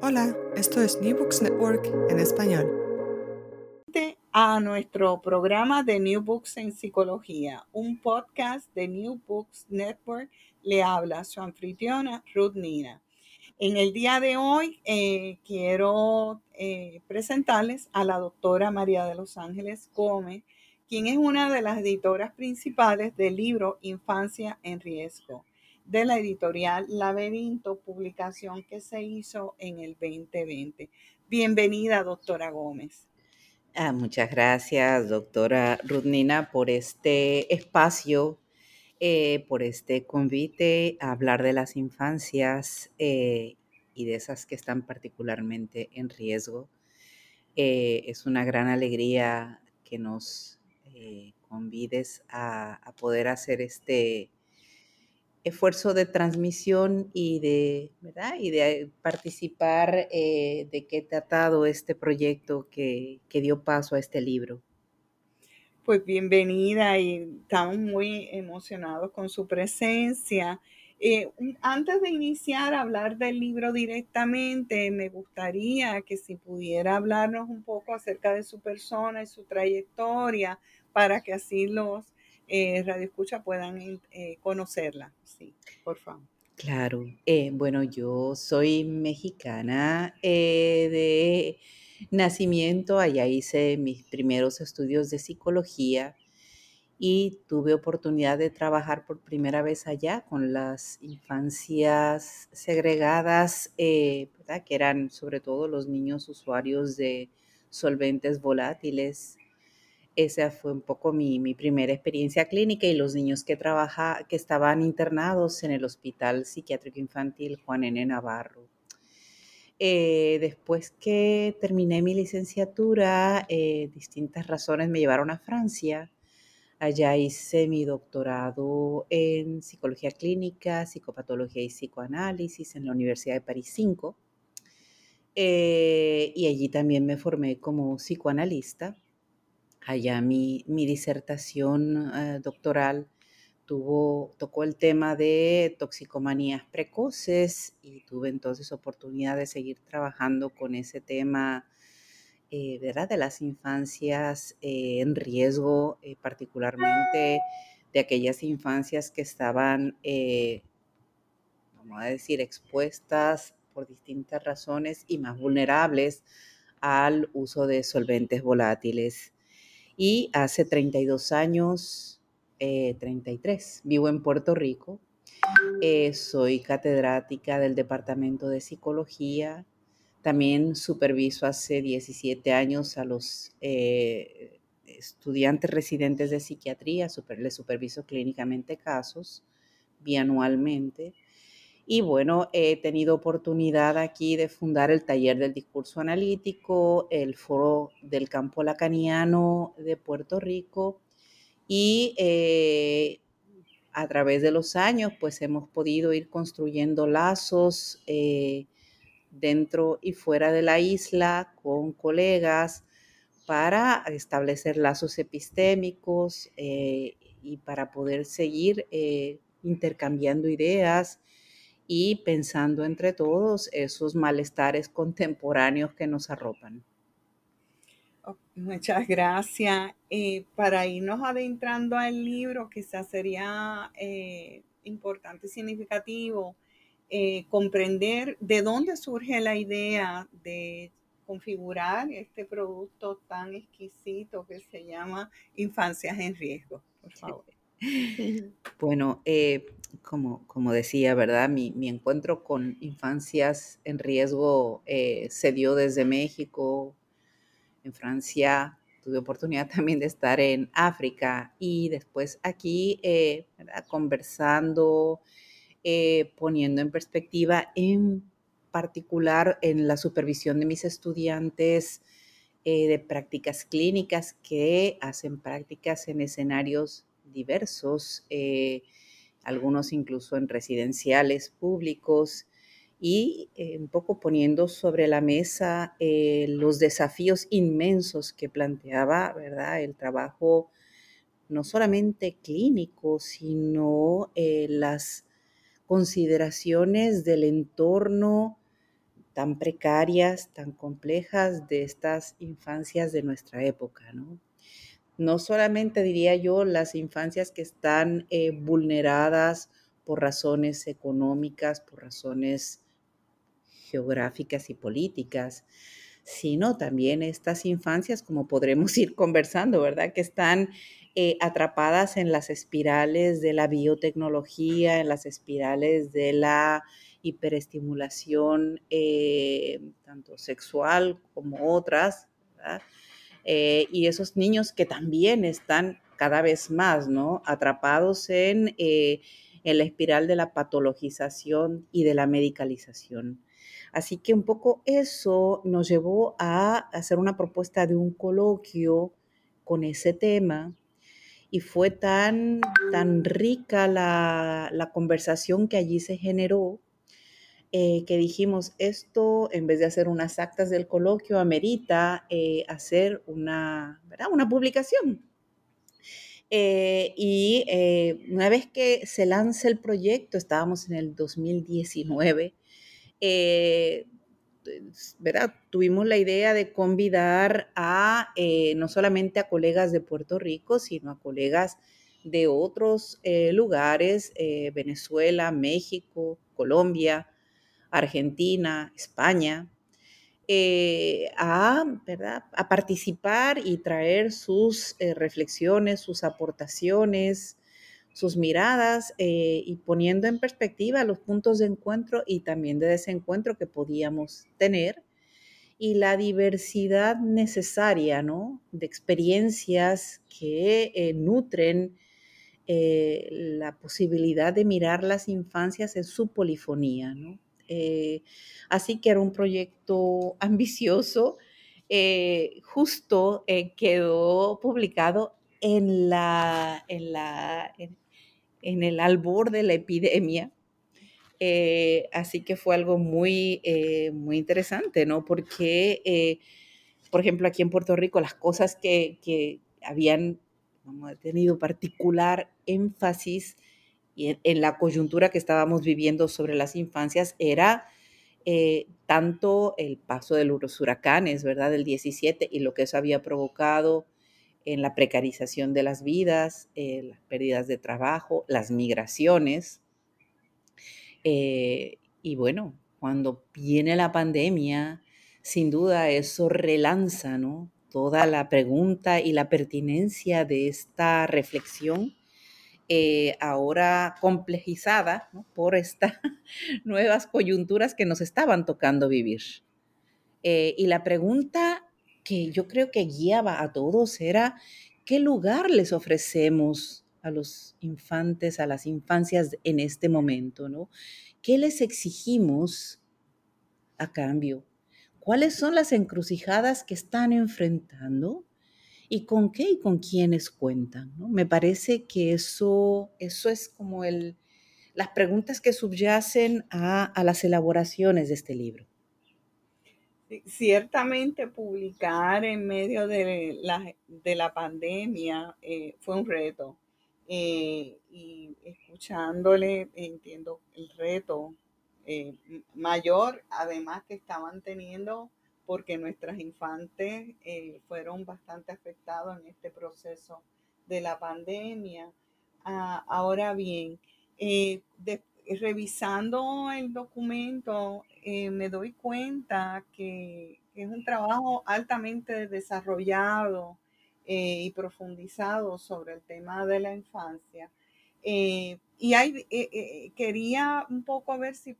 Hola, esto es New Books Network en español. A nuestro programa de New Books en Psicología, un podcast de New Books Network, le habla su anfitriona Ruth Nina. En el día de hoy eh, quiero eh, presentarles a la doctora María de los Ángeles Gómez, quien es una de las editoras principales del libro Infancia en Riesgo de la editorial Laberinto, publicación que se hizo en el 2020. Bienvenida, doctora Gómez. Ah, muchas gracias, doctora Rudnina, por este espacio, eh, por este convite a hablar de las infancias eh, y de esas que están particularmente en riesgo. Eh, es una gran alegría que nos convides a, a poder hacer este, esfuerzo de transmisión y de, ¿verdad? Y de participar eh, de qué tratado este proyecto que, que, dio paso a este libro. Pues bienvenida y estamos muy emocionados con su presencia. Eh, antes de iniciar a hablar del libro directamente, me gustaría que si pudiera hablarnos un poco acerca de su persona y su trayectoria para que así los eh, Radio Escucha puedan eh, conocerla. Sí, por favor. Claro. Eh, bueno, yo soy mexicana eh, de nacimiento. Allá hice mis primeros estudios de psicología y tuve oportunidad de trabajar por primera vez allá con las infancias segregadas, que eran sobre todo los niños usuarios de solventes volátiles esa fue un poco mi, primera experiencia clínica y los niños que, trabaja, que estaban internados en el Hospital Psiquiátrico Infantil Juan N. Navarro. Eh, después que terminé mi licenciatura, eh, distintas razones me llevaron a Francia. Allá hice mi doctorado en psicología clínica, psicopatología y psicoanálisis en la Universidad de París 5. Eh, y allí también me formé como psicoanalista allá mi, disertación eh, doctoral tuvo, tocó el tema de toxicomanías precoces y tuve entonces oportunidad de seguir trabajando con ese tema, eh. De las infancias eh, en riesgo, particularmente de aquellas infancias que estaban, vamos a decir, expuestas por distintas razones y más vulnerables al uso de solventes volátiles y hace 32 años, 33, eh, vivo en Puerto Rico. Eh, soy catedrática del Departamento de Psicología. También superviso hace 17 años a los eh, estudiantes residentes de psiquiatría, les superviso clínicamente casos bianualmente. Y bueno, he tenido oportunidad aquí de fundar el taller del discurso analítico, el foro del campo lacaniano de Puerto Rico y eh, a través de los años pues hemos podido ir construyendo lazos eh, dentro y fuera de la isla con colegas para establecer lazos epistémicos eh, y para poder seguir intercambiando ideas y pensando entre todos esos malestares contemporáneos que nos arropan. Muchas gracias. Eh, para irnos adentrando al libro, quizás sería importante y significativo comprender de dónde surge la idea de configurar este producto tan exquisito que se llama Infancias en Riesgo, por favor. Bueno, eh, como, como decía, ¿verdad? Mi, encuentro con infancias en riesgo eh, se dio desde México, en Francia, tuve oportunidad también de estar en África y después aquí eh, conversando, poniendo en perspectiva en particular en la supervisión de mis estudiantes de prácticas clínicas que hacen prácticas en escenarios diversos, eh, algunos incluso en residenciales públicos, y eh, un poco poniendo sobre la mesa eh, los desafíos inmensos que planteaba, ¿verdad? El trabajo no solamente clínico, sino las consideraciones del entorno tan precarias, tan complejas de estas infancias de nuestra época, ¿no? No solamente diría yo las infancias que están eh, vulneradas por razones económicas, por razones geográficas y políticas, sino también estas infancias, como podremos ir conversando, ¿verdad? Que están eh, atrapadas en las espirales de la biotecnología, en las espirales de la hiperestimulación, eh, tanto sexual como otras, ¿verdad? Eh, y esos niños que también están cada vez más, ¿no? Atrapados en, eh, en la espiral de la patologización y de la medicalización. Así que un poco eso nos llevó a hacer una propuesta de un coloquio con ese tema y fue tan, tan rica la, la conversación que allí se generó eh, que dijimos, esto en vez de hacer unas actas del coloquio, amerita eh, hacer una, una publicación. Eh, y una vez que se lanza el proyecto, estábamos en el 2019, ¿verdad? Tuvimos la idea de convidar a no solamente a colegas de Puerto Rico, sino a colegas de otros lugares, Venezuela, México, Colombia, Argentina, España, eh, a, ¿verdad? a participar y traer sus eh, reflexiones, sus aportaciones, sus miradas eh, y poniendo en perspectiva los puntos de encuentro y también de desencuentro que podíamos tener y la diversidad necesaria ¿no? de experiencias que nutren la posibilidad de mirar las infancias en su polifonía. ¿no? Eh, así que era un proyecto ambicioso. Eh, justo eh, quedó publicado en, la, en, la, en, el albor de la epidemia. así que fue algo muy, muy interesante, ¿no? Porque, por ejemplo, aquí en Puerto Rico, las cosas que, que habían tenido particular énfasis y en, la coyuntura que estábamos viviendo sobre las infancias era eh, tanto el paso de los huracanes, ¿verdad? Del 17 y lo que eso había provocado en la precarización de las vidas, eh, las pérdidas de trabajo, las migraciones. Eh, y bueno, cuando viene la pandemia, sin duda eso relanza, ¿no? Toda la pregunta y la pertinencia de esta reflexión eh, ahora complejizada por estas nuevas coyunturas que nos estaban tocando vivir. Eh, y la pregunta que yo creo que guiaba a todos era, ¿qué lugar les ofrecemos a los infantes, a las infancias en este momento? ¿no? ¿Qué les exigimos a cambio? ¿Cuáles son las encrucijadas que están enfrentando? Y con qué y con quiénes cuentan. ¿no? Me parece que eso, eso es como el, las preguntas que subyacen a, las elaboraciones de este libro. Ciertamente publicar en medio de la, de la pandemia eh, fue un reto. Eh, y escuchándole, entiendo el reto eh, mayor, además que estaban teniendo, porque nuestras infantes fueron bastante afectados en este proceso de la pandemia. Ah, ahora bien, revisando el documento, me doy cuenta que, es un trabajo altamente desarrollado eh, y profundizado sobre el tema de la infancia. Eh, y hay, eh, quería un poco ver si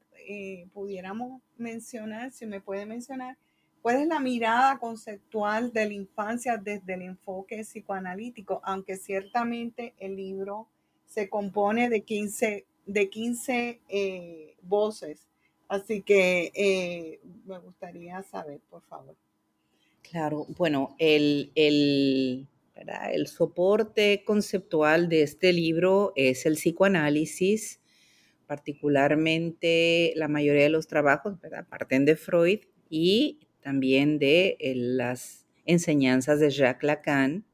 pudiéramos mencionar, si me puede mencionar, cuál es la mirada conceptual de la infancia desde el enfoque psicoanalítico, aunque ciertamente el libro se compone de 15, de 15 voces. Así que me gustaría saber, por favor. Claro, bueno, el, el, soporte conceptual de este libro es el psicoanálisis, particularmente la mayoría de los trabajos parten de Freud y también de eh, las enseñanzas de Jacques Lacan.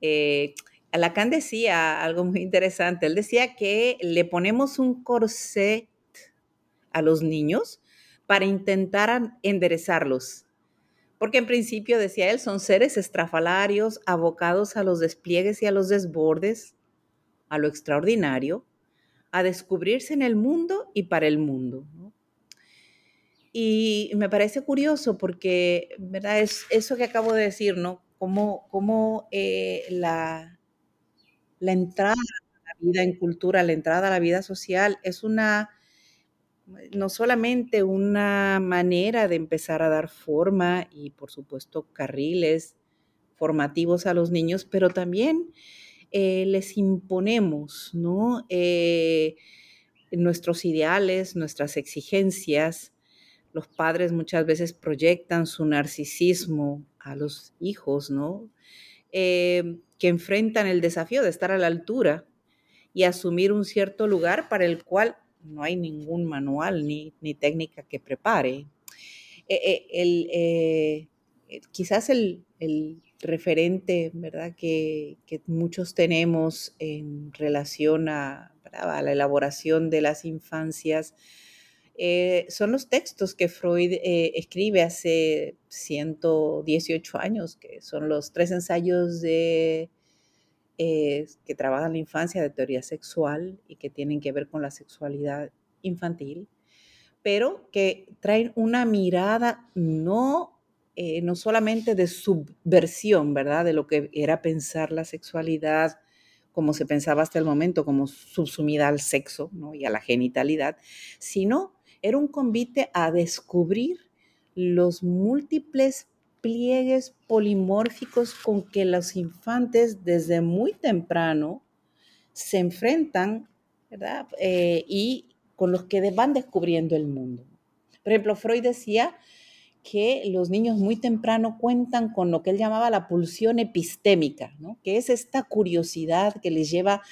Eh, Lacan decía algo muy interesante, él decía que le ponemos un corset a los niños para intentar enderezarlos porque en principio, decía él, son seres estrafalarios, abocados a los despliegues y a los desbordes, a lo extraordinario, a descubrirse en el mundo y para el mundo. Y me parece curioso porque, ¿verdad? Es eso que acabo de decir, ¿no? Cómo, eh, la, la entrada a la vida en cultura, la entrada a la vida social es una no solamente una manera de empezar a dar forma y por supuesto carriles formativos a los niños, pero también eh, les imponemos ¿no? Eh, nuestros ideales, nuestras exigencias. Los padres muchas veces proyectan su narcisismo a los hijos, ¿no? Eh, que enfrentan el desafío de estar a la altura y asumir un cierto lugar para el cual no hay ningún manual ni, técnica que prepare. Eh, eh, eh, quizás el, referente, ¿verdad?, que, muchos tenemos en relación a, la elaboración de las infancias, son los textos que Freud escribe hace 118 años, que son los tres ensayos de que trabajan la infancia de teoría sexual y que tienen que ver con la sexualidad infantil, pero que traen una mirada no, eh, no solamente de subversión, ¿verdad? De lo que era pensar la sexualidad como se pensaba hasta el momento, como subsumida al sexo y a la genitalidad, sino era un convite a descubrir los múltiples pliegues polimórficos con que los infantes desde muy temprano se enfrentan, ¿verdad? Eh, y con los que van descubriendo el mundo. Por ejemplo, Freud decía que los niños muy temprano cuentan con lo que él llamaba la pulsión epistémica, ¿no? que es esta curiosidad que les lleva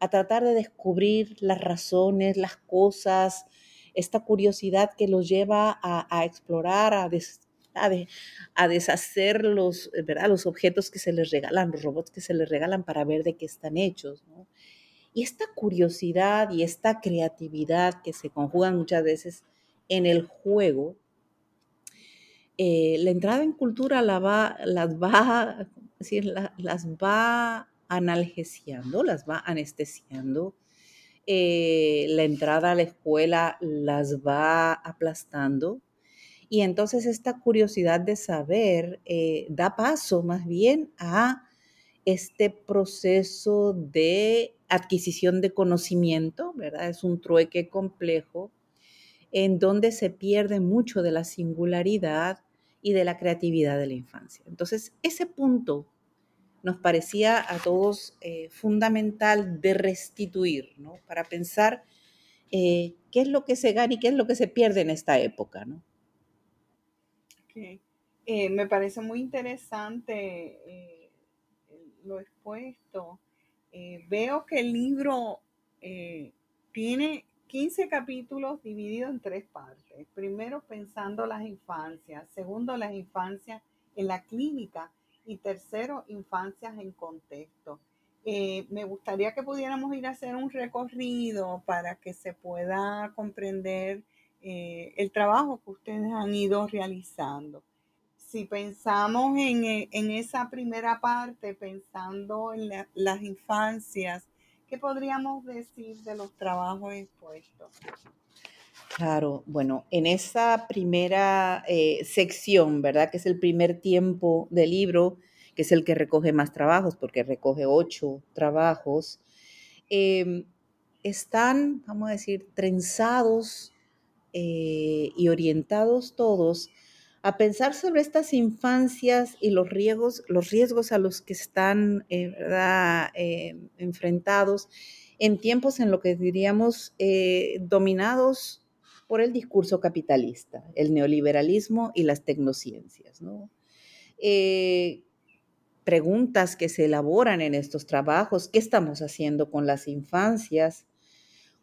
a tratar de descubrir las razones, las cosas, esta curiosidad que los lleva a, explorar, a, a, deshacer los, ¿verdad? los objetos que se les regalan, los robots que se les regalan para ver de qué están hechos. Y esta curiosidad y esta creatividad que se conjugan muchas veces en el juego, eh, la entrada en cultura la va, las va, decir, las va analgesiando, las va anestesiando. Eh, la entrada a la escuela las va aplastando y entonces esta curiosidad de saber eh, da paso más bien a este proceso de adquisición de conocimiento, ¿verdad? Es un trueque complejo en donde se pierde mucho de la singularidad y de la creatividad de la infancia. Entonces, ese punto nos parecía a todos eh, fundamental de restituir, ¿no? Para pensar eh, qué es lo que se gana y qué es lo que se pierde en esta época, ¿no? Eh, me parece muy interesante lo expuesto. Veo que el libro tiene, 15 capítulos divididos en tres partes. Primero, pensando las infancias. Segundo, las infancias en la clínica. Y tercero, infancias en contexto. Eh, me gustaría que pudiéramos ir a hacer un recorrido para que se pueda comprender eh, el trabajo que ustedes han ido realizando. Si pensamos en, eh, esa primera parte, pensando en las infancias, ¿qué podríamos decir de los trabajos expuestos? Claro, bueno, en esa primera sección, ¿verdad? Que es el primer tiempo del libro, que es el que recoge más trabajos, porque recoge ocho trabajos, em, están, vamos a decir, trenzados eh, y orientados todos a pensar sobre estas infancias y los riesgos, los riesgos a los que están eh, em, enfrentados en tiempos en lo que diríamos eh, dominados por el discurso capitalista, el neoliberalismo y las tecnociencias. ¿no? preguntas que se elaboran en estos trabajos, qué estamos haciendo con las infancias,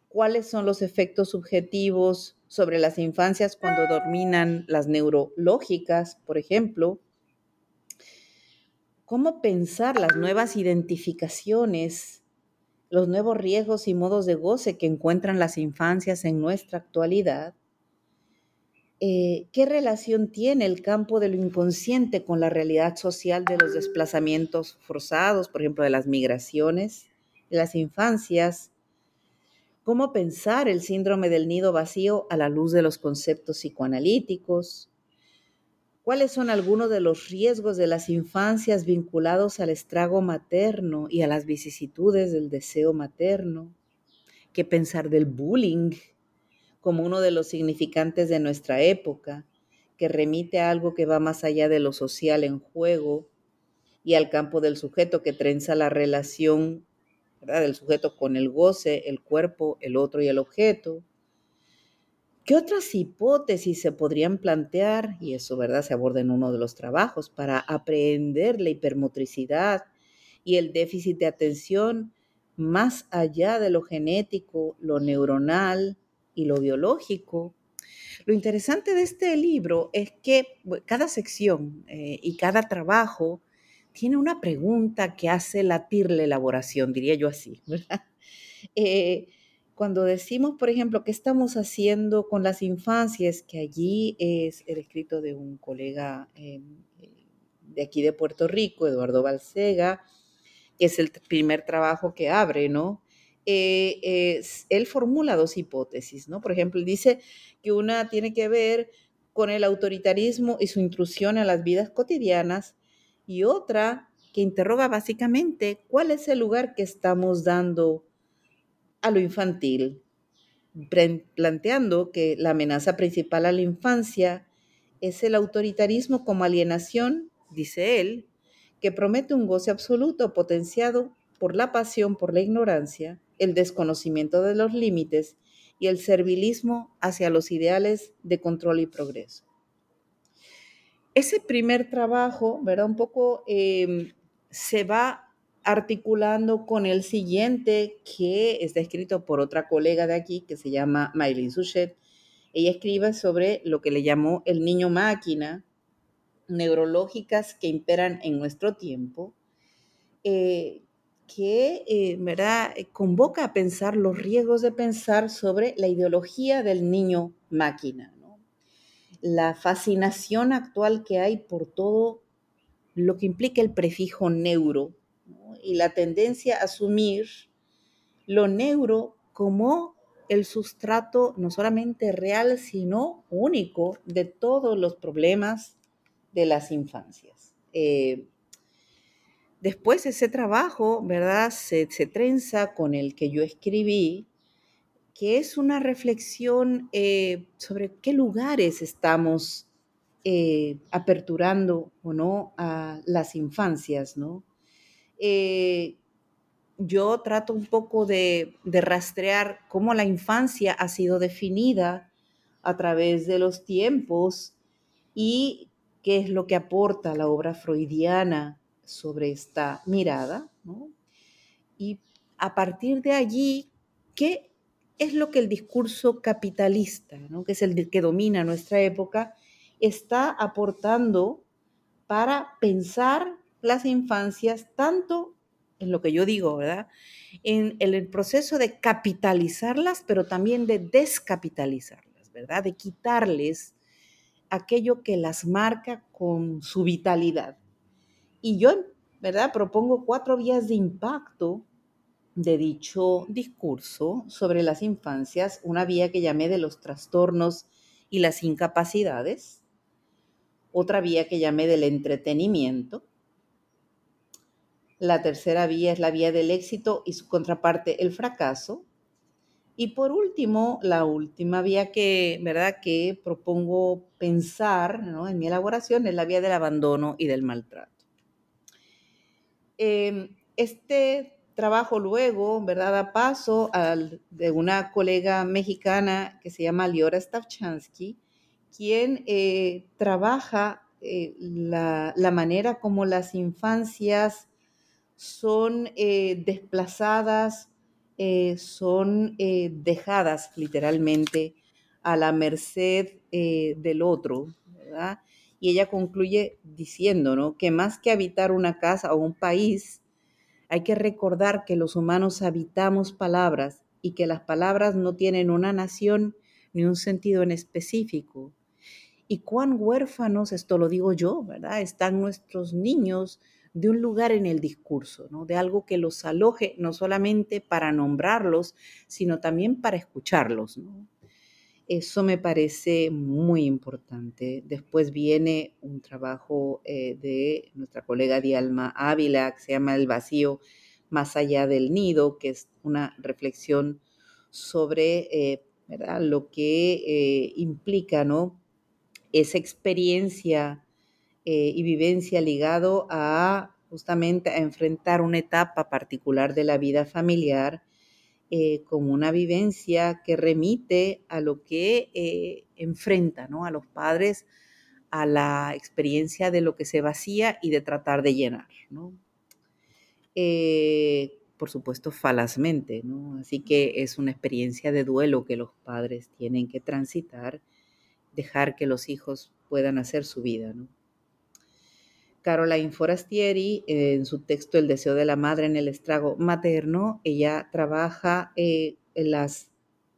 cuáles son los efectos subjetivos sobre las infancias cuando dominan las neurológicas, por ejemplo, cómo pensar las nuevas identificaciones, los nuevos riesgos y modos de goce que encuentran las infancias en nuestra actualidad, eh, ¿qué relación tiene el campo de lo inconsciente con la realidad social de los desplazamientos forzados, por ejemplo, de las migraciones, de las infancias? ¿Cómo pensar el síndrome del nido vacío a la luz de los conceptos psicoanalíticos? ¿Cuáles son algunos de los riesgos de las infancias vinculados al estrago materno y a las vicisitudes del deseo materno? ¿Qué pensar del bullying? como uno de los significantes de nuestra época, que remite a algo que va más allá de lo social en juego y al campo del sujeto que trenza la relación del sujeto con el goce, el cuerpo, el otro y el objeto. ¿Qué otras hipótesis se podrían plantear? Y eso, ¿verdad? Se aborda en uno de los trabajos para aprehender la hipermotricidad y el déficit de atención más allá de lo genético, lo neuronal, y lo biológico. Lo interesante de este libro es que cada sección eh, y cada trabajo tiene una pregunta que hace latir la elaboración, diría yo así, eh, cuando decimos, por ejemplo, qué estamos haciendo con las infancias, que allí es el escrito de un colega em, de aquí de Puerto Rico, Eduardo Balsega, que es el primer trabajo que abre, ¿no? Eh, él formula dos hipótesis, ¿no? Por ejemplo, dice que una tiene que ver con el autoritarismo y su intrusión en las vidas cotidianas y otra que interroga básicamente cuál es el lugar que estamos dando a lo infantil, planteando que la amenaza principal a la infancia es el autoritarismo como alienación, dice él, que promete un goce absoluto potenciado por la pasión por la ignorancia el desconocimiento de los límites y el servilismo hacia los ideales de control y progreso. Ese primer trabajo, ¿verdad? Un poco em, se va articulando con el siguiente que está escrito por otra colega de aquí que se llama Maylin Suchet. Ella escribe sobre lo que le llamó el niño máquina, neurológicas que imperan en nuestro tiempo, eh, que eh, ¿verdad? Eh, convoca a pensar los riesgos de pensar sobre la ideología del niño máquina, la fascinación actual que hay por todo lo que implica el prefijo neuro y la tendencia a asumir lo neuro como el sustrato no solamente real, sino único de todos los problemas de las infancias. Eh, Después ese trabajo, ¿verdad? Se, trenza con el que yo escribí, que es una reflexión eh, sobre qué lugares estamos eh, aperturando o no a las infancias, ¿no? Eh, yo trato un poco de, rastrear cómo la infancia ha sido definida a través de los tiempos y qué es lo que aporta la obra freudiana sobre esta mirada. Y a partir de allí, ¿qué es lo que el discurso capitalista, que es el que domina nuestra época, está aportando para pensar las infancias tanto en lo que yo digo, ¿verdad? En, el proceso de capitalizarlas, pero también de descapitalizarlas, ¿verdad? De quitarles aquello que las marca con su vitalidad. Y yo, ¿verdad? Propongo cuatro vías de impacto de dicho discurso sobre las infancias, una vía que llamé de los trastornos y las incapacidades, otra vía que llamé del entretenimiento, la tercera vía es la vía del éxito y su contraparte el fracaso, y por último, la última vía que, ¿verdad? que propongo pensar en mi elaboración es la vía del abandono y del maltrato. Em, este trabajo luego, ¿verdad? Da paso al, de una colega mexicana que se llama Liora Stavchansky, quien eh, trabaja eh, la, manera como las infancias son eh, desplazadas, son dejadas literalmente a la merced del otro. Y ella concluye diciendo, ¿no? Que más que habitar una casa o un país, hay que recordar que los humanos habitamos palabras y que las palabras no tienen una nación ni un sentido en específico. Y cuán huérfanos, esto lo digo yo, ¿verdad? Están nuestros niños de un lugar en el discurso, ¿no? De algo que los aloje no solamente para nombrarlos, sino también para escucharlos, ¿no? Eso me parece muy importante. Después viene un trabajo eh, de nuestra colega Dialma Ávila que se llama El vacío más allá del nido, que es una reflexión sobre eh, lo que eh, implica ¿no? esa experiencia y vivencia ligado a justamente a enfrentar una etapa particular de la vida familiar eh, como una vivencia que remite a lo que eh, enfrenta ¿no? a los padres a la experiencia de lo que se vacía y de tratar de llenar. ¿no? Eh, por supuesto, falazmente, ¿no? Así que es una experiencia de duelo que los padres tienen que transitar, dejar que los hijos puedan hacer su vida. Caroline Forastieri, en su texto El deseo de la madre en el estrago materno, ella trabaja eh, en las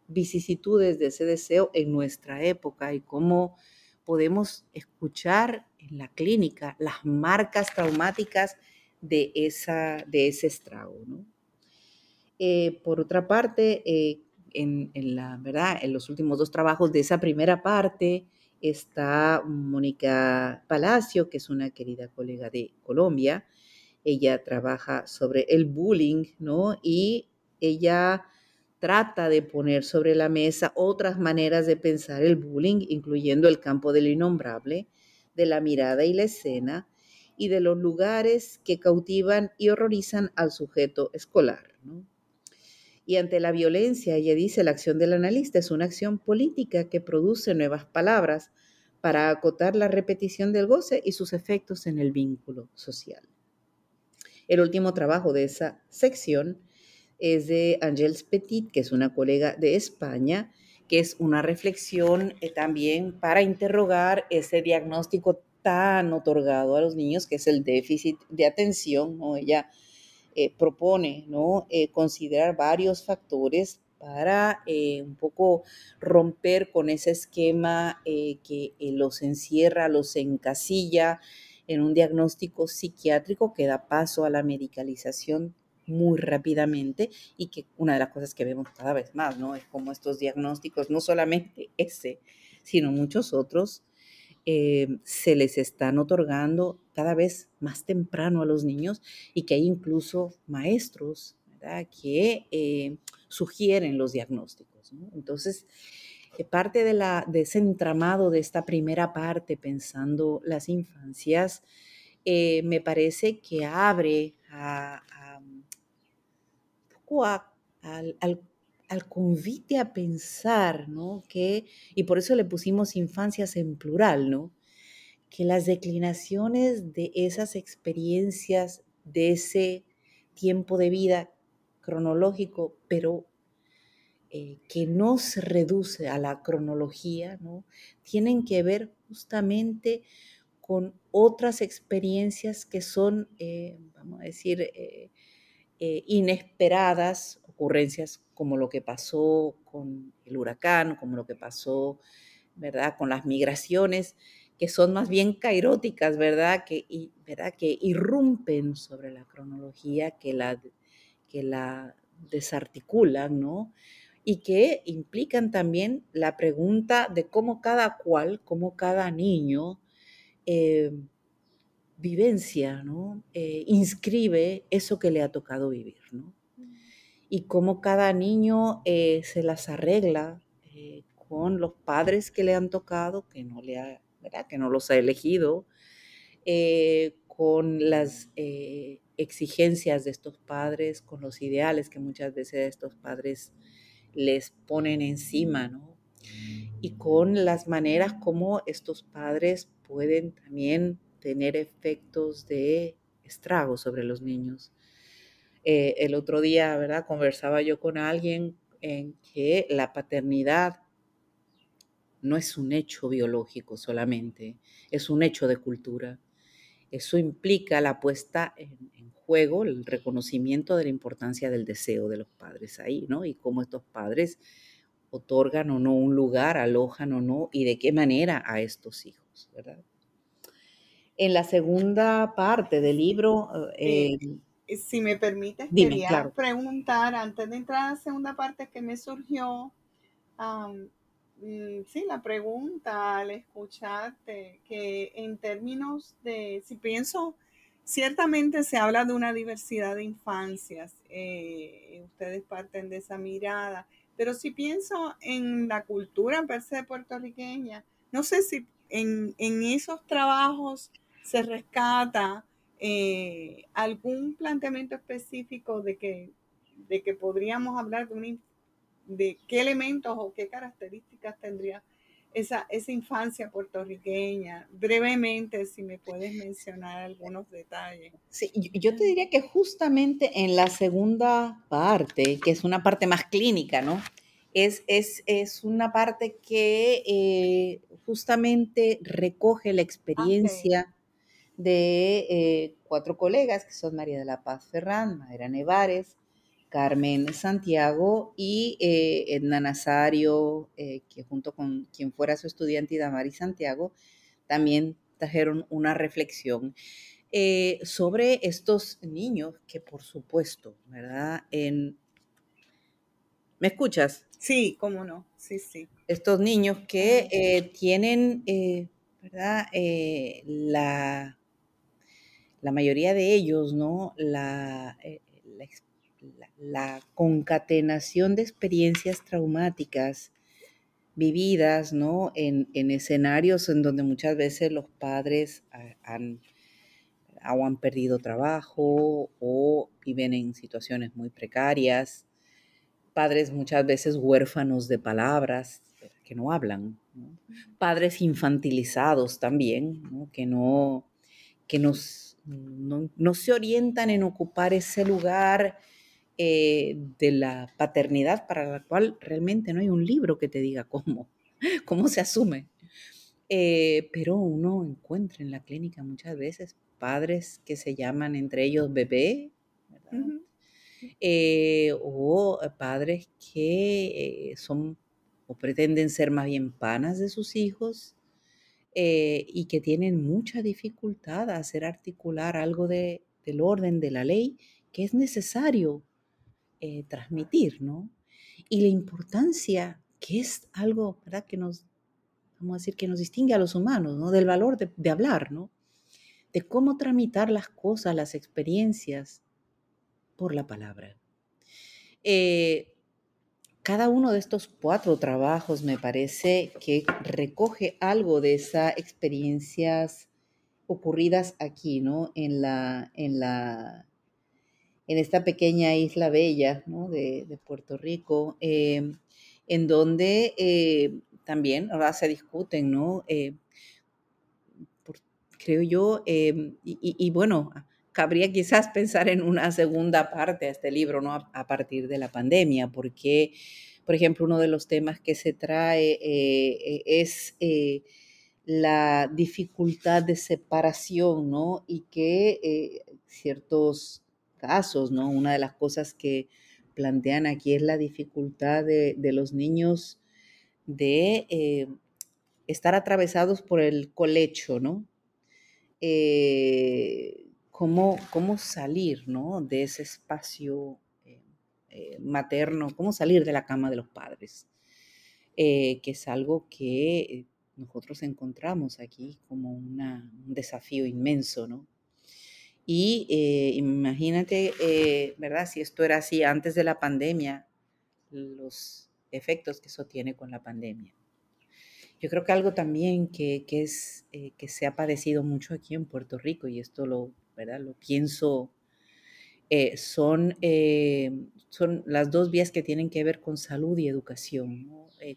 vicisitudes de ese deseo en nuestra época y cómo podemos escuchar en la clínica las marcas traumáticas de, esa, de ese estrago. Eh, por otra parte, eh, en, la, ¿verdad? en los últimos dos trabajos de esa primera parte, está Mónica Palacio, que es una querida colega de Colombia. Ella trabaja sobre el bullying, ¿no? Y ella trata de poner sobre la mesa otras maneras de pensar el bullying, incluyendo el campo del innombrable, de la mirada y la escena, y de los lugares que cautivan y horrorizan al sujeto escolar. Y ante la violencia, ella dice, la acción del analista es una acción política que produce nuevas palabras para acotar la repetición del goce y sus efectos en el vínculo social. El último trabajo de esa sección es de Angels Petit, que es una colega de España, que es una reflexión eh, también para interrogar ese diagnóstico tan otorgado a los niños, que es el déficit de atención. ¿no? Ella eh, propone ¿no? Eh, considerar varios factores para eh, un poco romper con ese esquema que los encierra, los encasilla en un diagnóstico psiquiátrico que da paso a la medicalización muy rápidamente y que una de las cosas que vemos cada vez más, ¿no? Es como estos diagnósticos, no solamente ese, sino muchos otros, se les están otorgando cada vez más temprano a los niños y que hay incluso maestros que eh, sugieren los diagnósticos. Entonces, eh, parte de, la, de ese entramado de esta primera parte, pensando las infancias, eh, me parece que abre a, al, al, convite a pensar, ¿no? Que, y por eso le pusimos infancias en plural, ¿no? que las declinaciones de esas experiencias, de ese tiempo de vida cronológico, pero eh, que no se reduce a la cronología, ¿no? tienen que ver justamente con otras experiencias que son, eh, vamos a decir, eh, inesperadas, ocurrencias como lo que pasó con el huracán, como lo que pasó, ¿verdad?, con las migraciones, que son más bien cairóticas, ¿verdad?, que, ¿verdad? que irrumpen sobre la cronología, que la, que la desarticulan, ¿no? y que implican también la pregunta de cómo cada cual, cómo cada niño eh, vivencia, ¿no? Eh, inscribe eso que le ha tocado vivir, ¿no? Y cómo cada niño eh, se las arregla con los padres que le han tocado, que no, le ha, ¿verdad? que no los ha elegido, con las exigencias de estos padres, con los ideales que muchas veces estos padres les ponen encima, ¿no? Y con las maneras como estos padres pueden también tener efectos de estrago sobre los niños. Eh, el otro día, ¿verdad? Conversaba yo con alguien en que la paternidad no es un hecho biológico solamente, es un hecho de cultura. Eso implica la puesta en, juego, el reconocimiento de la importancia del deseo de los padres ahí, ¿no? Y cómo estos padres otorgan o no un lugar, alojan o no, y de qué manera a estos hijos, ¿verdad? En la segunda parte del libro... Eh, eh, si me permites, quería preguntar, antes de entrar a la segunda parte que me surgió, Mm, sí, la pregunta al escucharte, que en términos de, si pienso, ciertamente se habla de una diversidad de infancias, eh, ustedes parten de esa mirada, pero si pienso en la cultura per se puertorriqueña, no sé si en, esos trabajos se rescata eh, algún planteamiento específico de que, de que podríamos hablar de una de qué elementos o qué características tendría esa, esa infancia puertorriqueña. Brevemente, si me puedes mencionar algunos detalles. Sí, yo te diría que justamente en la segunda parte, que es una parte más clínica, ¿no? Es, es, es una parte que eh, justamente recoge la experiencia de eh, cuatro colegas, que son María de la Paz Ferrán, Madera Nevares, Carmen Santiago y eh, Edna Nazario, eh, que junto con quien fuera su estudiante Damari Santiago, también trajeron una reflexión eh, sobre estos niños que por supuesto, ¿verdad? En... ¿Me escuchas? Sí, cómo no, sí, sí. Estos niños que tienen, ¿verdad? la, la mayoría de ellos, ¿no? La, la la, concatenación de experiencias traumáticas vividas, ¿no? En, escenarios en donde muchas veces los padres han, o han perdido trabajo o viven en situaciones muy precarias, padres muchas veces huérfanos de palabras que no hablan, padres infantilizados también, que no, que nos, no, se orientan en ocupar ese lugar eh, de la paternidad para la cual realmente no hay un libro que te diga cómo, cómo se asume. Eh, pero uno encuentra en la clínica muchas veces padres que se llaman entre ellos bebé, eh, o padres que son o pretenden ser más bien panas de sus hijos y que tienen mucha dificultad a hacer articular algo de, del orden de la ley que es necesario eh, transmitir, ¿no? Y la importancia, que es algo, ¿verdad? Que nos, vamos a decir, que nos distingue a los humanos, ¿no? Del valor de, hablar, ¿no? De cómo tramitar las cosas, las experiencias por la palabra. Eh, cada uno de estos cuatro trabajos me parece que recoge algo de esas experiencias ocurridas aquí, ¿no? En la, en la, en esta pequeña isla bella de, Puerto Rico, em, en donde eh, también ahora se discuten, ¿no? Eh, creo yo, em, y, bueno, cabría quizás pensar en una segunda parte a este libro, ¿no? A, partir de la pandemia, porque Por ejemplo, uno de los temas que se trae eh, es la dificultad de separación, ¿no? Y que ciertos casos, ¿no? Una de las cosas que plantean aquí es la dificultad de, los niños de eh, estar atravesados por el colecho, ¿no? Eh, cómo, salir, ¿no? De ese espacio eh, materno, cómo salir de la cama de los padres, que es algo que nosotros encontramos aquí como un desafío inmenso, ¿no? Y eh, imagínate, eh, ¿verdad? Si esto era así antes de la pandemia, los efectos que eso tiene con la pandemia. Yo creo que algo también que, que es, eh, que se ha padecido mucho aquí en Puerto Rico, y esto lo, ¿verdad? lo pienso, son, son las dos vías que tienen que ver con salud y educación.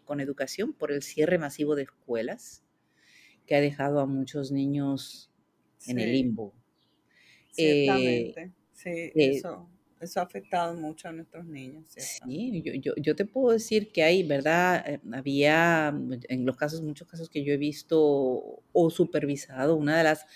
con educación por el cierre masivo de escuelas, que ha dejado a muchos niños en el limbo, Ciertamente, eh, sí, eh, eso, eso ha afectado mucho a nuestros niños. Sí, yo, yo, yo, te puedo decir que hay, ¿verdad? Eh, había, en los casos, muchos casos que yo he visto o supervisado, una de las,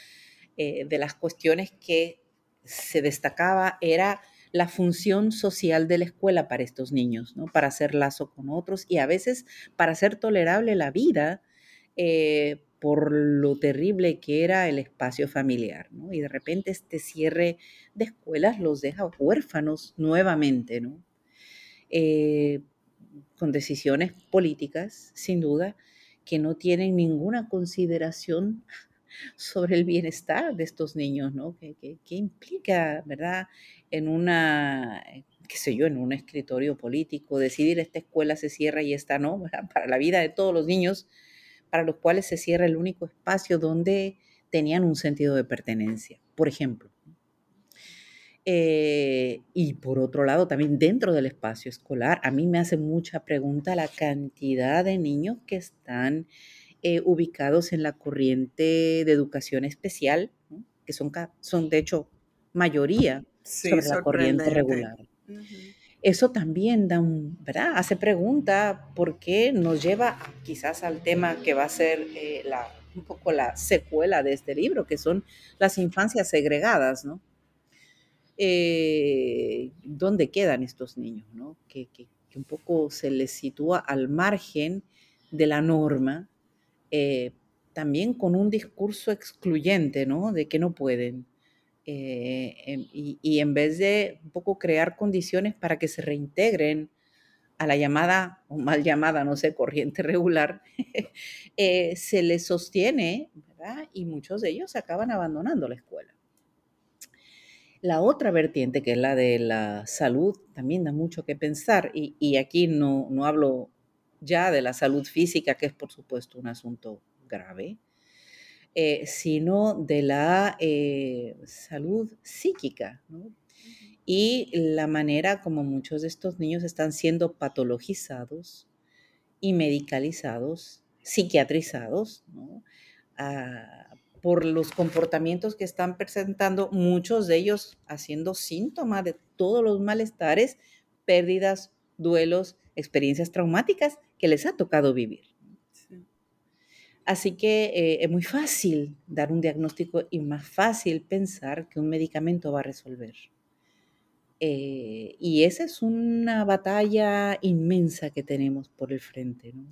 de las cuestiones que se destacaba era la función social de la escuela para estos niños, ¿no? Para hacer lazo con otros y a veces para hacer tolerable la vida por lo terrible que era el espacio familiar, ¿no? Y de repente este cierre de escuelas los deja huérfanos nuevamente, ¿no? Eh, con decisiones políticas, sin duda, que no tienen ninguna consideración sobre el bienestar de estos niños, ¿no? ¿Qué, implica, verdad, en una, qué sé yo, en un escritorio político, decidir esta escuela se cierra y esta no, para la vida de todos los niños para los cuales se cierra el único espacio donde tenían un sentido de pertenencia, por ejemplo. Eh, y por otro lado, también dentro del espacio escolar, a mí me hace mucha pregunta la cantidad de niños que están eh, ubicados en la corriente de educación especial, que son, son de hecho mayoría sobre la corriente regular. Eso también da un, ¿verdad? hace pregunta porque nos lleva quizás al tema que va a ser eh, la, un poco la secuela de este libro, que son las infancias segregadas, ¿no? Eh, ¿Dónde quedan estos niños, ¿no? Que, un poco se les sitúa al margen de la norma, eh, también con un discurso excluyente, ¿no? De que no pueden, eh, y, en vez de un poco crear condiciones para que se reintegren a la llamada, o mal llamada, no sé, corriente regular, eh, se les sostiene, ¿verdad? Y muchos de ellos acaban abandonando la escuela. La otra vertiente, que es la de la salud, también da mucho que pensar. Y, y aquí no, no hablo ya de la salud física, que es por supuesto un asunto grave, eh, sino de la eh, salud psíquica, Y la manera como muchos de estos niños están siendo patologizados y medicalizados, psiquiatrizados, ah, por los comportamientos que están presentando, muchos de ellos haciendo síntomas de todos los malestares, pérdidas, duelos, experiencias traumáticas que les ha tocado vivir. Así que eh, es muy fácil dar un diagnóstico y más fácil pensar que un medicamento va a resolver. Eh, y esa es una batalla inmensa que tenemos por el frente. ¿no?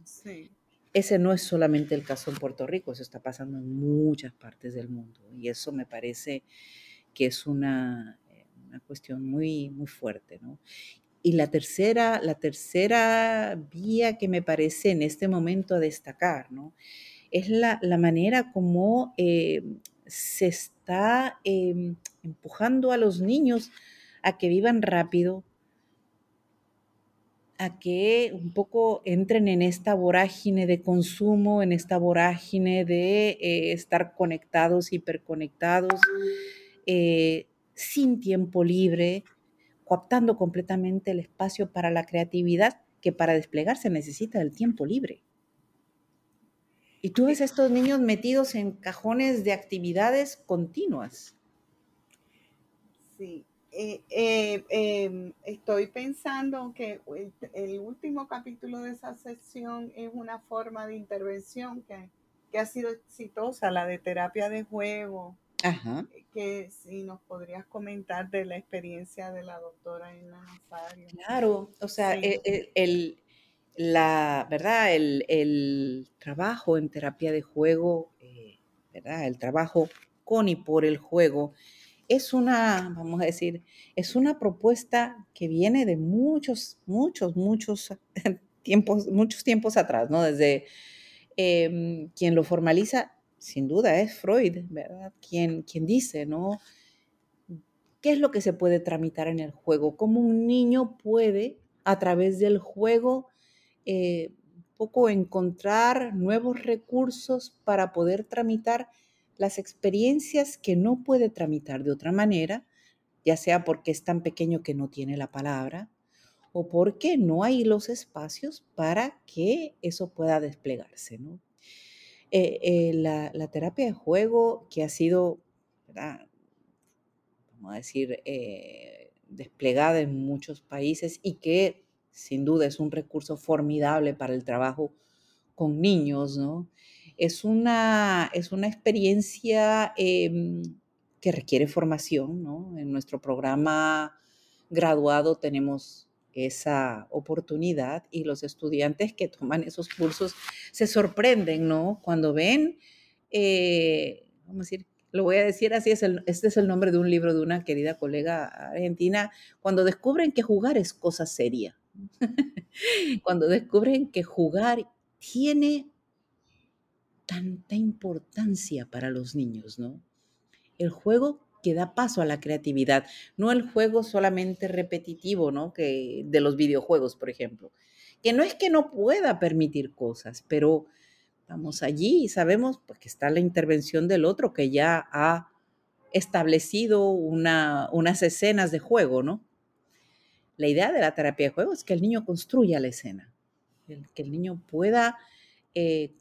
Ese no es solamente el caso en Puerto Rico, eso está pasando en muchas partes del mundo. Y eso me parece que es una, eh, una cuestión muy, muy fuerte. ¿no? Y la tercera, la tercera vía que me parece en este momento a destacar, ¿no? es la, manera como eh, se está em, empujando a los niños a que vivan rápido, a que un poco entren en esta vorágine de consumo, en esta vorágine de eh, estar conectados, hiperconectados, eh, sin tiempo libre, cooptando completamente el espacio para la creatividad, que para desplegarse necesita el tiempo libre. Y tú ves a estos niños metidos en cajones de actividades continuas. Sí, eh, eh, em, estoy pensando que el, último capítulo de esa sección es una forma de intervención que, ha sido exitosa, la de terapia de juego. Ajá. Que si nos podrías comentar de la experiencia de la doctora en Nazario. Claro, o sea, el, la, ¿verdad? El, trabajo en terapia de juego, eh, ¿verdad? El trabajo con y por el juego es una, vamos a decir, es una propuesta que viene de muchos, muchos, muchos tiempos, muchos tiempos atrás, ¿no? Desde em, quien lo formaliza, sin duda, es Freud, ¿verdad? Quien, quien dice, ¿no? ¿Qué es lo que se puede tramitar en el juego? ¿Cómo un niño puede, a través del juego, eh, poco encontrar nuevos recursos para poder tramitar las experiencias que no puede tramitar de otra manera, ya sea porque es tan pequeño que no tiene la palabra o porque no hay los espacios para que eso pueda desplegarse. ¿no? Eh, eh, la, terapia de juego que ha sido, a decir, eh, desplegada en muchos países y que sin duda es un recurso formidable para el trabajo con niños, ¿no? Es una, es una experiencia em, que requiere formación, ¿no? En nuestro programa graduado tenemos esa oportunidad y los estudiantes que toman esos cursos se sorprenden, ¿no? Cuando ven, eh, vamos a decir, lo voy a decir así, es este es el nombre de un libro de una querida colega argentina, cuando descubren que jugar es cosa seria, cuando descubren que jugar tiene tanta importancia para los niños, ¿no? El juego que da paso a la creatividad, no el juego solamente repetitivo, ¿no? Que de los videojuegos, por ejemplo, que no es que no pueda permitir cosas, pero estamos allí y sabemos pues, que está la intervención del otro que ya ha establecido una, unas escenas de juego, ¿no? La idea de la terapia de juego es que el niño construya la escena, que el niño pueda eh,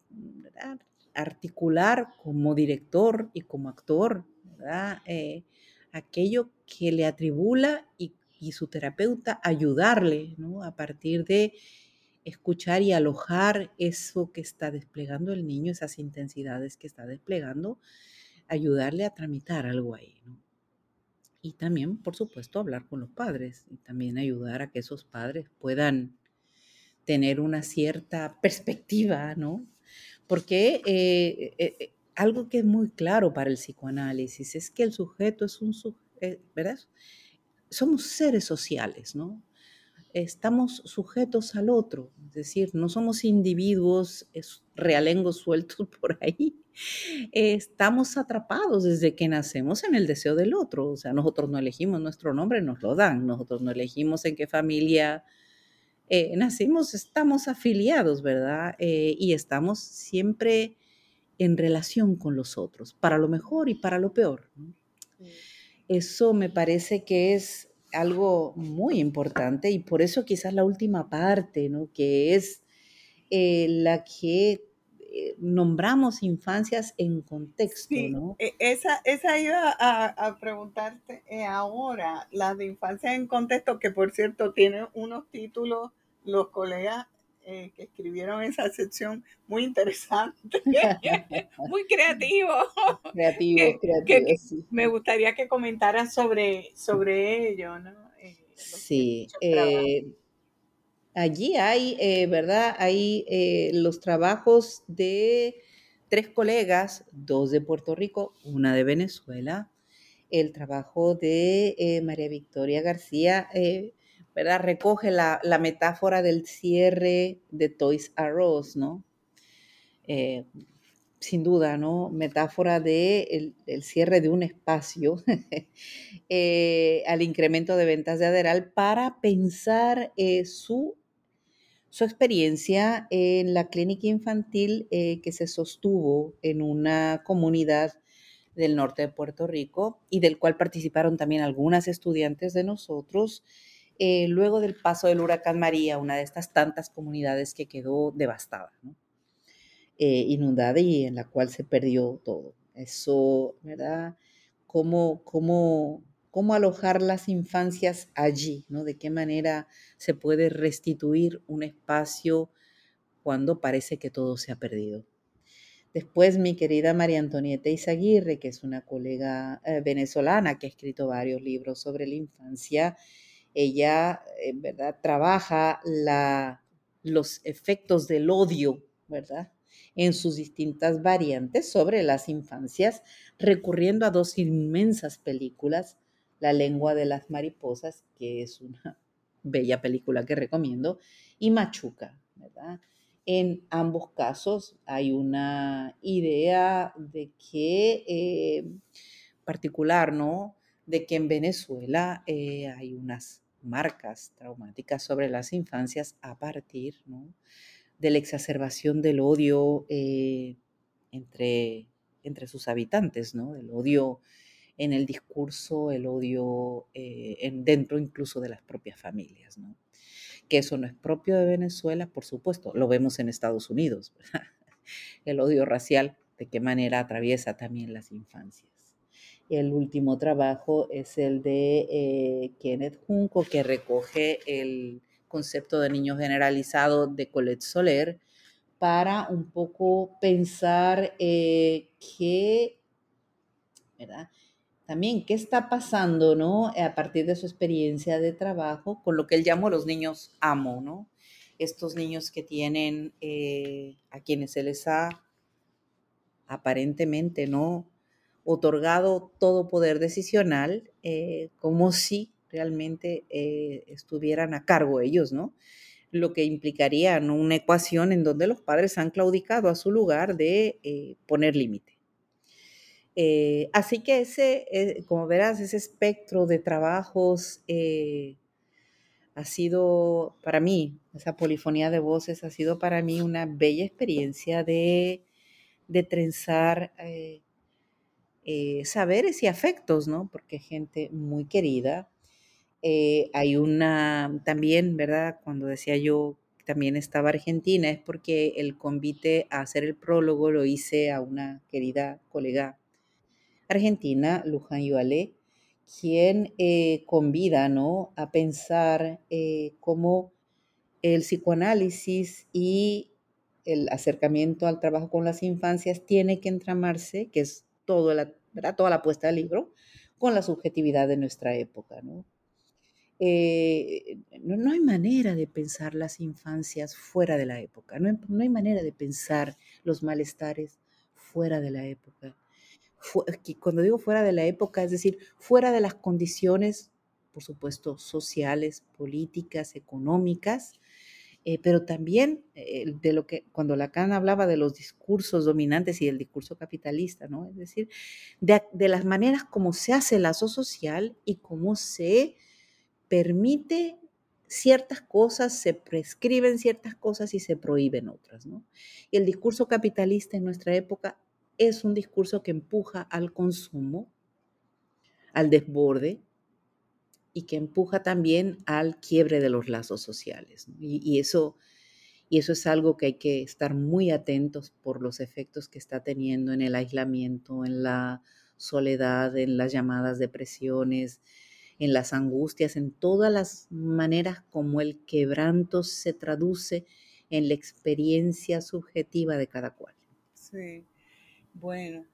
articular como director y como actor, eh, aquello que le atribula y, su terapeuta ayudarle, A partir de escuchar y alojar eso que está desplegando el niño, esas intensidades que está desplegando, ayudarle a tramitar algo ahí, Y también, por supuesto, hablar con los padres y también ayudar a que esos padres puedan tener una cierta perspectiva, ¿no? Porque eh, eh, algo que es muy claro para el psicoanálisis es que el sujeto es un sujeto, ¿verdad? Somos seres sociales, ¿no? Estamos sujetos al otro, es decir, no somos individuos realengos sueltos por ahí. Estamos atrapados desde que nacemos en el deseo del otro, o sea, nosotros no elegimos nuestro nombre, nos lo dan, nosotros no elegimos en qué familia eh, nacimos, estamos afiliados, ¿verdad? Eh, y estamos siempre en relación con los otros, para lo mejor y para lo peor. Eso me parece que es algo muy importante y por eso quizás la última parte, ¿no? Que es eh, la que nombramos infancias en contexto, ¿no? E, esa, esa iba a, a preguntarte ahora, la de infancia en contexto, que por cierto tiene unos títulos los colegas eh, que escribieron esa sección muy interesante, muy creativo. Creativo, creativo. Me gustaría que comentaran sobre, sobre ello, ¿no? Eh, sí. Eh, allí hay, ¿verdad? Hay los trabajos de tres colegas, dos de Puerto Rico, una de Venezuela, el trabajo de María Victoria García ¿verdad? Recoge la, metáfora del cierre de Toys R Us, ¿no? Eh, sin duda, ¿no? Metáfora de el, cierre de un espacio eh, al incremento de ventas de Aderal para pensar eh, su, su experiencia en la clínica infantil que se sostuvo en una comunidad del norte de Puerto Rico y del cual participaron también algunas estudiantes de nosotros eh, luego del paso del huracán María, una de estas tantas comunidades que quedó devastada, eh, inundada y en la cual se perdió todo. Eso, ¿verdad? ¿Cómo, cómo, cómo alojar las infancias allí, ¿no? De qué manera se puede restituir un espacio cuando parece que todo se ha perdido. Después mi querida María Antonieta Izaguirre, que es una colega eh, venezolana que ha escrito varios libros sobre la infancia, ella, en verdad, trabaja la, los efectos del odio, ¿verdad? En sus distintas variantes sobre las infancias, recurriendo a dos inmensas películas, La lengua de las mariposas, que es una bella película que recomiendo, y Machuca, ¿verdad? En ambos casos hay una idea de que, eh, particular, ¿no? De que en Venezuela eh, hay unas marcas traumáticas sobre las infancias a partir de la exacerbación del odio eh, entre, entre sus habitantes, ¿no? Del odio en el discurso, el odio en, dentro incluso de las propias familias, ¿no? que eso no es propio de Venezuela, por supuesto, lo vemos en Estados Unidos, el odio racial, de qué manera atraviesa también las infancias. El último trabajo es el de eh, Kenneth Junco, que recoge el concepto de niño generalizado de Colette Soler para un poco pensar eh, que, ¿verdad? también qué está pasando, ¿no? A partir de su experiencia de trabajo con lo que él llamó los niños amo, ¿no? Estos niños que tienen, eh, a quienes se les ha aparentemente, ¿no? Otorgado todo poder decisional, eh, como si realmente eh, estuvieran a cargo ellos, ¿no? Lo que implicaría una ecuación en donde los padres han claudicado a su lugar de poner límite. Eh, así que ese, eh, como verás, ese espectro de trabajos eh, ha sido para mí, esa polifonía de voces ha sido para mí una bella experiencia de, de trenzar saberes y afectos, ¿no? Porque gente muy querida. hay una, también, ¿verdad? Cuando decía yo también estaba Argentina, es porque el convite a hacer el prólogo lo hice a una querida colega argentina, Luján Yualé, quien eh, convida ¿no? a pensar eh, cómo el psicoanálisis y el acercamiento al trabajo con las infancias tiene que entramarse, que es todo la, toda la puesta del libro, con la subjetividad de nuestra época. ¿no? Eh, no, hay manera de pensar las infancias fuera de la época, no hay manera de pensar los malestares fuera de la época cuando digo fuera de la época, es decir, fuera de las condiciones, por supuesto, sociales, políticas, económicas, eh, pero también eh, de lo que cuando Lacan hablaba de los discursos dominantes y del discurso capitalista, ¿no? Es decir, de, las maneras como se hace lazo social y cómo se permite ciertas cosas, se prescriben ciertas cosas y se prohíben otras, ¿no? Y el discurso capitalista en nuestra época es un discurso que empuja al consumo, al desborde y que empuja también al quiebre de los lazos sociales. Y, eso, y eso es algo que hay que estar muy atentos por los efectos que está teniendo en el aislamiento, en la soledad, en las llamadas depresiones, en las angustias, en todas las maneras como el quebranto se traduce en la experiencia subjetiva de cada cual. Sí. Bueno,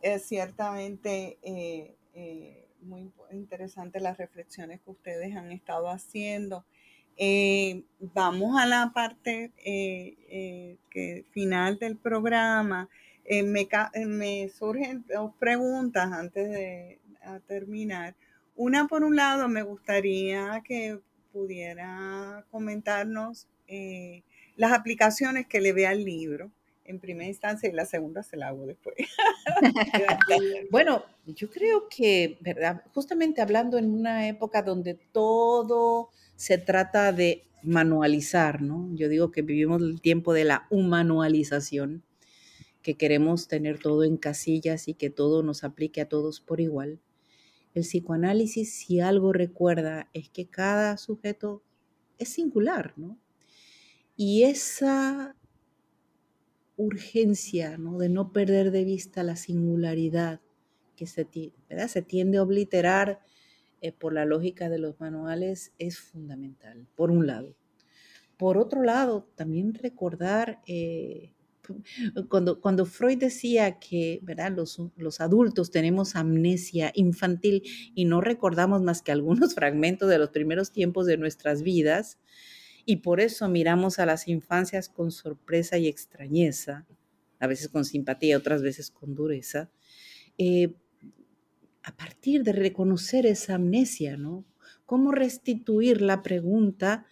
es ciertamente eh, eh, muy interesante las reflexiones que ustedes han estado haciendo. Eh, vamos a la parte que, final del programa. Me, me, surgen dos preguntas antes de terminar. Una, por un lado, me gustaría que pudiera comentarnos las aplicaciones que le ve al libro en primera instancia y la segunda se la hago después. bueno, yo creo que, ¿verdad? Justamente hablando en una época donde todo se trata de manualizar, ¿no? Yo digo que vivimos el tiempo de la humanualización, que queremos tener todo en casillas y que todo nos aplique a todos por igual. El psicoanálisis, si algo recuerda, es que cada sujeto es singular, ¿no? Y esa urgencia ¿no? de no perder de vista la singularidad que se, tiende a obliterar eh, por la lógica de los manuales es fundamental, por un lado. Por otro lado, también recordar, eh, cuando, cuando Freud decía que ¿verdad? Los, los adultos tenemos amnesia infantil y no recordamos más que algunos fragmentos de los primeros tiempos de nuestras vidas, y por eso miramos a las infancias con sorpresa y extrañeza, a veces con simpatía, otras veces con dureza, eh, a partir de reconocer esa amnesia, ¿no? ¿Cómo restituir la pregunta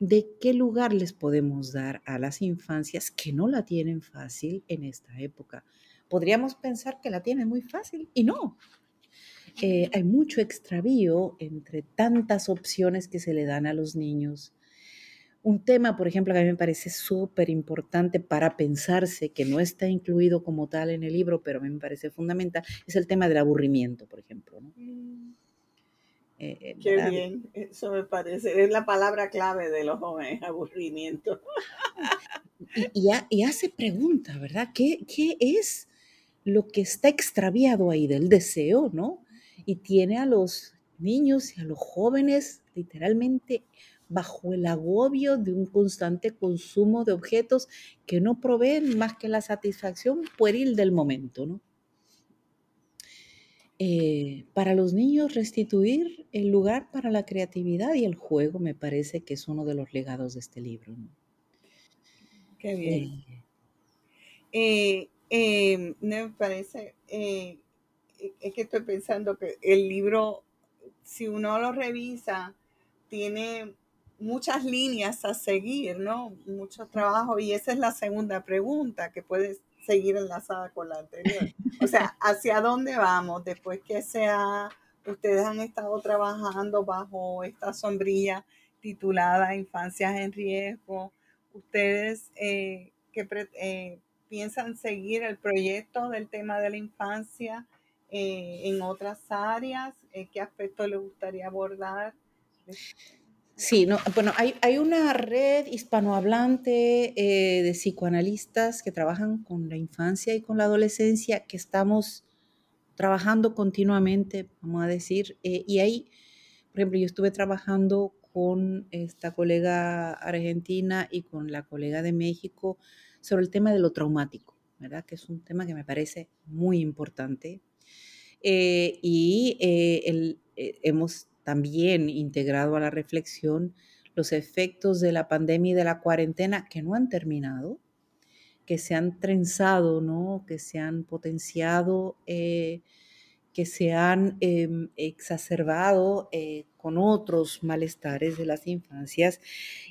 de qué lugar les podemos dar a las infancias que no la tienen fácil en esta época? Podríamos pensar que la tienen muy fácil y no. Eh, hay mucho extravío entre tantas opciones que se le dan a los niños un tema, por ejemplo, que a mí me parece súper importante para pensarse, que no está incluido como tal en el libro, pero a mí me parece fundamental, es el tema del aburrimiento, por ejemplo. Mm. Eh, eh, Qué bien, eso me parece, es la palabra clave de los jóvenes, aburrimiento. Y, y, hace pregunta, ¿verdad? ¿Qué, ¿Qué es lo que está extraviado ahí del deseo, ¿no? Y tiene a los niños y a los jóvenes literalmente bajo el agobio de un constante consumo de objetos que no proveen más que la satisfacción pueril del momento. ¿no? Eh, para los niños restituir el lugar para la creatividad y el juego me parece que es uno de los legados de este libro. ¿no? Qué bien. Eh, em, me parece, eh, es que estoy pensando que el libro, si uno lo revisa, tiene muchas líneas a seguir, ¿no? Mucho trabajo. Y esa es la segunda pregunta que puede seguir enlazada con la anterior. O sea, ¿hacia dónde vamos después que sea, ustedes han estado trabajando bajo esta sombrilla titulada Infancias en Riesgo? ¿Ustedes eh, eh, piensan seguir el proyecto del tema de la infancia eh, en otras áreas? ¿Qué aspectos les gustaría abordar? Sí, no, bueno, hay, una red hispanohablante eh, de psicoanalistas que trabajan con la infancia y con la adolescencia, que estamos trabajando continuamente, vamos a decir, eh, y ahí, por ejemplo, yo estuve trabajando con esta colega argentina y con la colega de México sobre el tema de lo traumático, ¿verdad? Que es un tema que me parece muy importante. Eh, y el, hemos también integrado a la reflexión los efectos de la pandemia y de la cuarentena que no han terminado, que se han trenzado, ¿no? que se han potenciado, eh, que se han em, exacerbado eh, con otros malestares de las infancias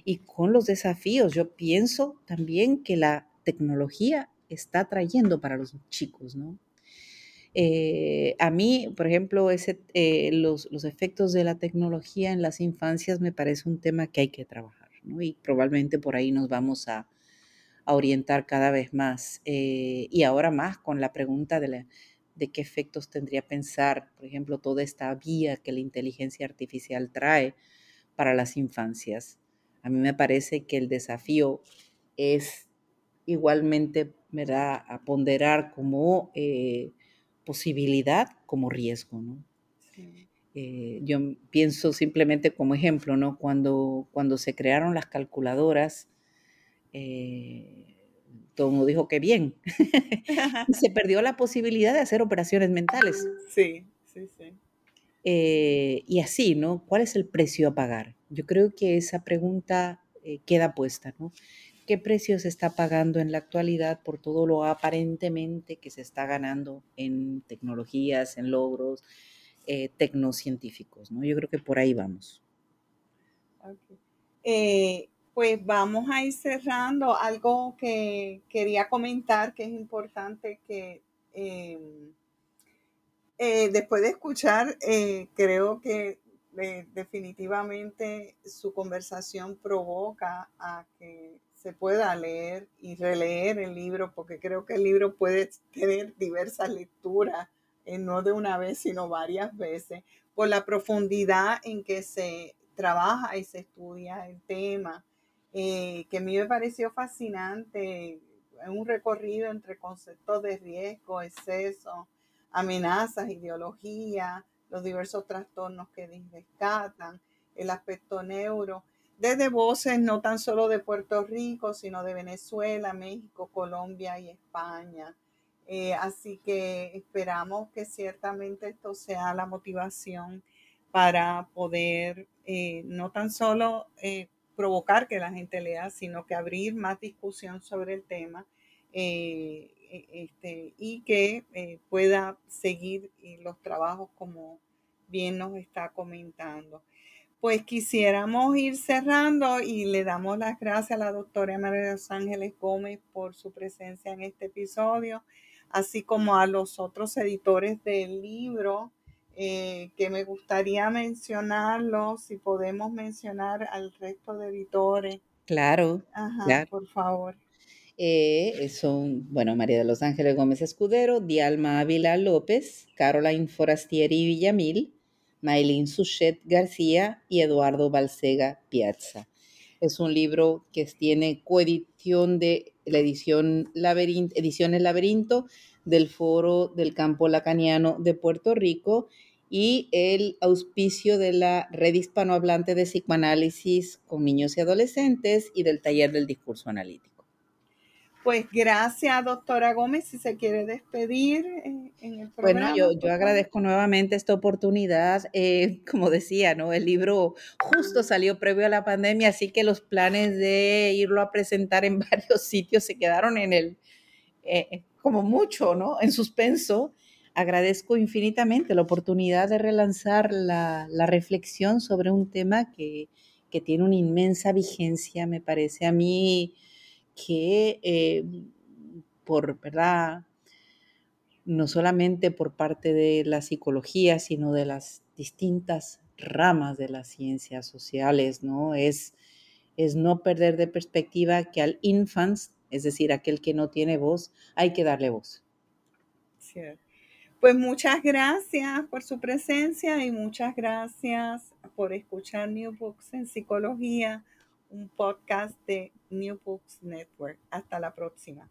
y con los desafíos. Yo pienso también que la tecnología está trayendo para los chicos, ¿no? Eh, a mí, por ejemplo, ese, eh, los, efectos de la tecnología en las infancias me parece un tema que hay que trabajar, ¿no? Y probablemente por ahí nos vamos a, orientar cada vez más. Eh, y ahora más con la pregunta de, de qué efectos tendría pensar, por ejemplo, toda esta vía que la inteligencia artificial trae para las infancias. A mí me parece que el desafío es igualmente, ¿verdad?, a ponderar como posibilidad como riesgo, ¿no? Eh, yo pienso simplemente como ejemplo, ¿no? Cuando, cuando se crearon las calculadoras, eh, todo el mundo dijo que bien. se perdió la posibilidad de hacer operaciones mentales. Sí, sí, sí. Eh, y así, ¿no? ¿Cuál es el precio a pagar? Yo creo que esa pregunta queda puesta, ¿no? Qué precio se está pagando en la actualidad por todo lo aparentemente que se está ganando en tecnologías, en logros eh, tecnocientíficos, ¿no? Yo creo que por ahí vamos. Eh, pues vamos a ir cerrando. Algo que quería comentar que es importante que eh, después de escuchar, creo que definitivamente su conversación provoca a que se pueda leer y releer el libro, porque creo que el libro puede tener diversas lecturas, eh, no de una vez, sino varias veces, por la profundidad en que se trabaja y se estudia el tema, eh, que a mí me pareció fascinante, un recorrido entre conceptos de riesgo, exceso, amenazas, ideología, los diversos trastornos que rescatan, el aspecto neuro, desde voces no tan solo de Puerto Rico, sino de Venezuela, México, Colombia y España. Eh, así que esperamos que ciertamente esto sea la motivación para poder eh, no tan solo eh, provocar que la gente lea, sino que abrir más discusión sobre el tema e, este, y que pueda seguir los trabajos como bien nos está comentando pues quisiéramos ir cerrando y le damos las gracias a la doctora María de los Ángeles Gómez por su presencia en este episodio, así como a los otros editores del libro, eh, que me gustaría mencionarlos, si podemos mencionar al resto de editores. Claro, Ajá, por favor. Eh, son, bueno, María de los Ángeles Gómez Escudero, Dialma Ávila López, Caroline Forastieri Villamil, Maylin Suchet García y Eduardo Balsega Piazza. Es un libro que tiene coedición de la edición Ediciones Laberinto del Foro del Campo Lacaniano de Puerto Rico y el auspicio de la Red Hispanohablante de Psicoanálisis con Niños y Adolescentes y del Taller del Discurso Analítico. Pues gracias, doctora Gómez, si se quiere despedir en, el programa. Bueno, yo, yo agradezco nuevamente esta oportunidad. Eh, como decía, ¿no? El libro justo salió previo a la pandemia, así que los planes de irlo a presentar en varios sitios se quedaron en el, eh, como mucho, ¿no? En suspenso. Agradezco infinitamente la oportunidad de relanzar la, la reflexión sobre un tema que, que tiene una inmensa vigencia, me parece a mí que eh, por, ¿verdad? No solamente por parte de la psicología, sino de las distintas ramas de las ciencias sociales, ¿no? Es, es no perder de perspectiva que al infants, es decir, aquel que no tiene voz, hay que darle voz. Pues muchas gracias por su presencia y muchas gracias por escuchar New Books en Psicología un podcast de New Books Network. Hasta la próxima.